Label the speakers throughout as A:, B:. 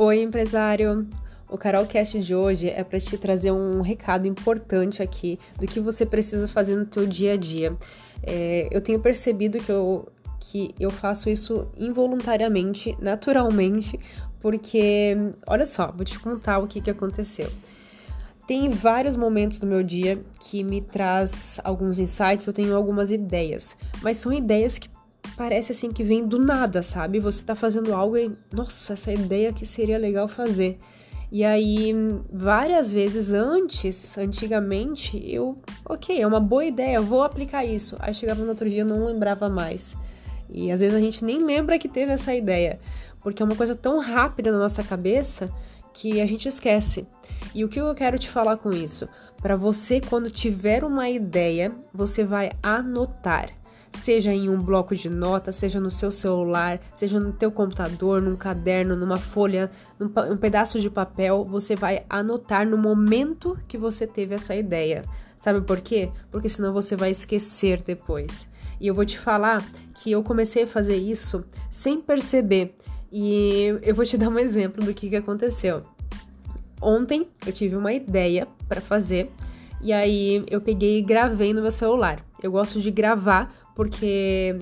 A: Oi, empresário! O Carolcast de hoje é para te trazer um recado importante aqui do que você precisa fazer no teu dia a dia. É, eu tenho percebido que eu, que eu faço isso involuntariamente, naturalmente, porque, olha só, vou te contar o que, que aconteceu. Tem vários momentos do meu dia que me traz alguns insights, eu tenho algumas ideias, mas são ideias que parece assim que vem do nada, sabe? Você tá fazendo algo e, nossa, essa ideia que seria legal fazer. E aí, várias vezes antes, antigamente, eu, ok, é uma boa ideia, vou aplicar isso. Aí chegava no outro dia, não lembrava mais. E às vezes a gente nem lembra que teve essa ideia, porque é uma coisa tão rápida na nossa cabeça que a gente esquece. E o que eu quero te falar com isso? Para você, quando tiver uma ideia, você vai anotar seja em um bloco de notas, seja no seu celular, seja no teu computador, num caderno, numa folha, num um pedaço de papel, você vai anotar no momento que você teve essa ideia. Sabe por quê? Porque senão você vai esquecer depois. E eu vou te falar que eu comecei a fazer isso sem perceber. E eu vou te dar um exemplo do que, que aconteceu. Ontem eu tive uma ideia para fazer e aí eu peguei e gravei no meu celular. Eu gosto de gravar porque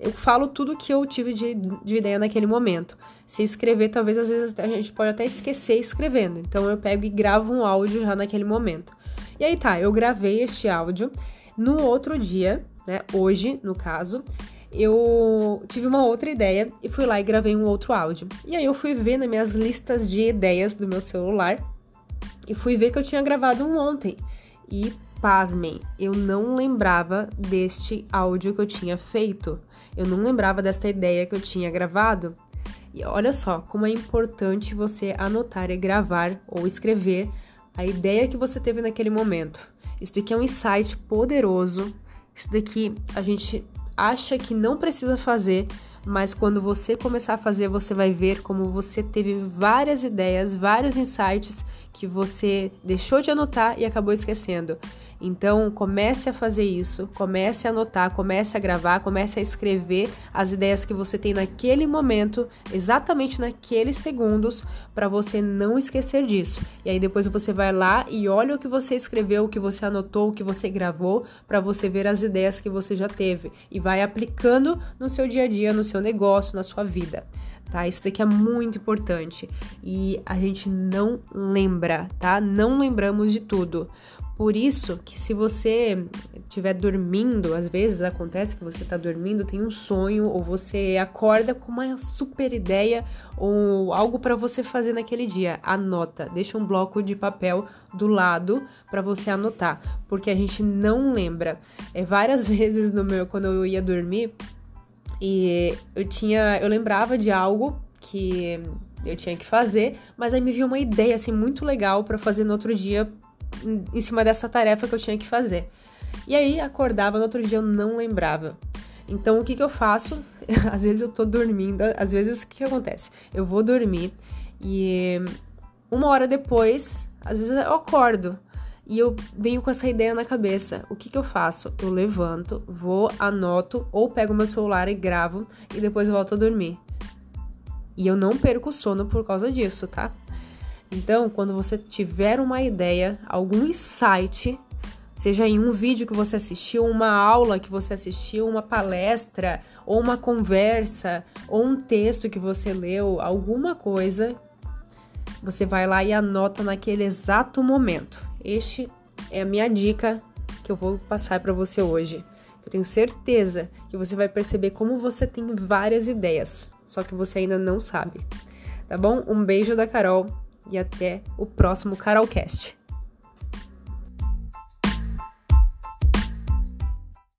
A: eu falo tudo que eu tive de, de, ideia naquele momento. Se escrever, talvez às vezes a gente pode até esquecer escrevendo. Então eu pego e gravo um áudio já naquele momento. E aí tá, eu gravei este áudio. No outro dia, né, hoje no caso, eu tive uma outra ideia e fui lá e gravei um outro áudio. E aí eu fui ver nas minhas listas de ideias do meu celular e fui ver que eu tinha gravado um ontem. E Pasmem, eu não lembrava deste áudio que eu tinha feito. Eu não lembrava desta ideia que eu tinha gravado. E olha só como é importante você anotar e gravar ou escrever a ideia que você teve naquele momento. Isso daqui é um insight poderoso. Isso daqui a gente acha que não precisa fazer, mas quando você começar a fazer, você vai ver como você teve várias ideias, vários insights que você deixou de anotar e acabou esquecendo. Então, comece a fazer isso, comece a anotar, comece a gravar, comece a escrever as ideias que você tem naquele momento, exatamente naqueles segundos, para você não esquecer disso. E aí depois você vai lá e olha o que você escreveu, o que você anotou, o que você gravou, para você ver as ideias que você já teve e vai aplicando no seu dia a dia, no seu negócio, na sua vida tá? Isso daqui é muito importante e a gente não lembra, tá? Não lembramos de tudo. Por isso que se você estiver dormindo, às vezes acontece que você está dormindo, tem um sonho ou você acorda com uma super ideia ou algo para você fazer naquele dia, anota, deixa um bloco de papel do lado para você anotar, porque a gente não lembra. É várias vezes no meu quando eu ia dormir e eu tinha, eu lembrava de algo que eu tinha que fazer, mas aí me viu uma ideia assim muito legal para fazer no outro dia em cima dessa tarefa que eu tinha que fazer. E aí acordava, no outro dia eu não lembrava. Então o que que eu faço? às vezes eu tô dormindo, às vezes o que, que acontece? Eu vou dormir e uma hora depois, às vezes eu acordo e eu venho com essa ideia na cabeça. O que que eu faço? Eu levanto, vou, anoto ou pego meu celular e gravo e depois volto a dormir. E eu não perco o sono por causa disso, tá? Então, quando você tiver uma ideia, algum insight, seja em um vídeo que você assistiu, uma aula que você assistiu, uma palestra, ou uma conversa, ou um texto que você leu, alguma coisa, você vai lá e anota naquele exato momento. Este é a minha dica que eu vou passar para você hoje. Eu tenho certeza que você vai perceber como você tem várias ideias, só que você ainda não sabe. Tá bom? Um beijo da Carol e até o próximo Carolcast.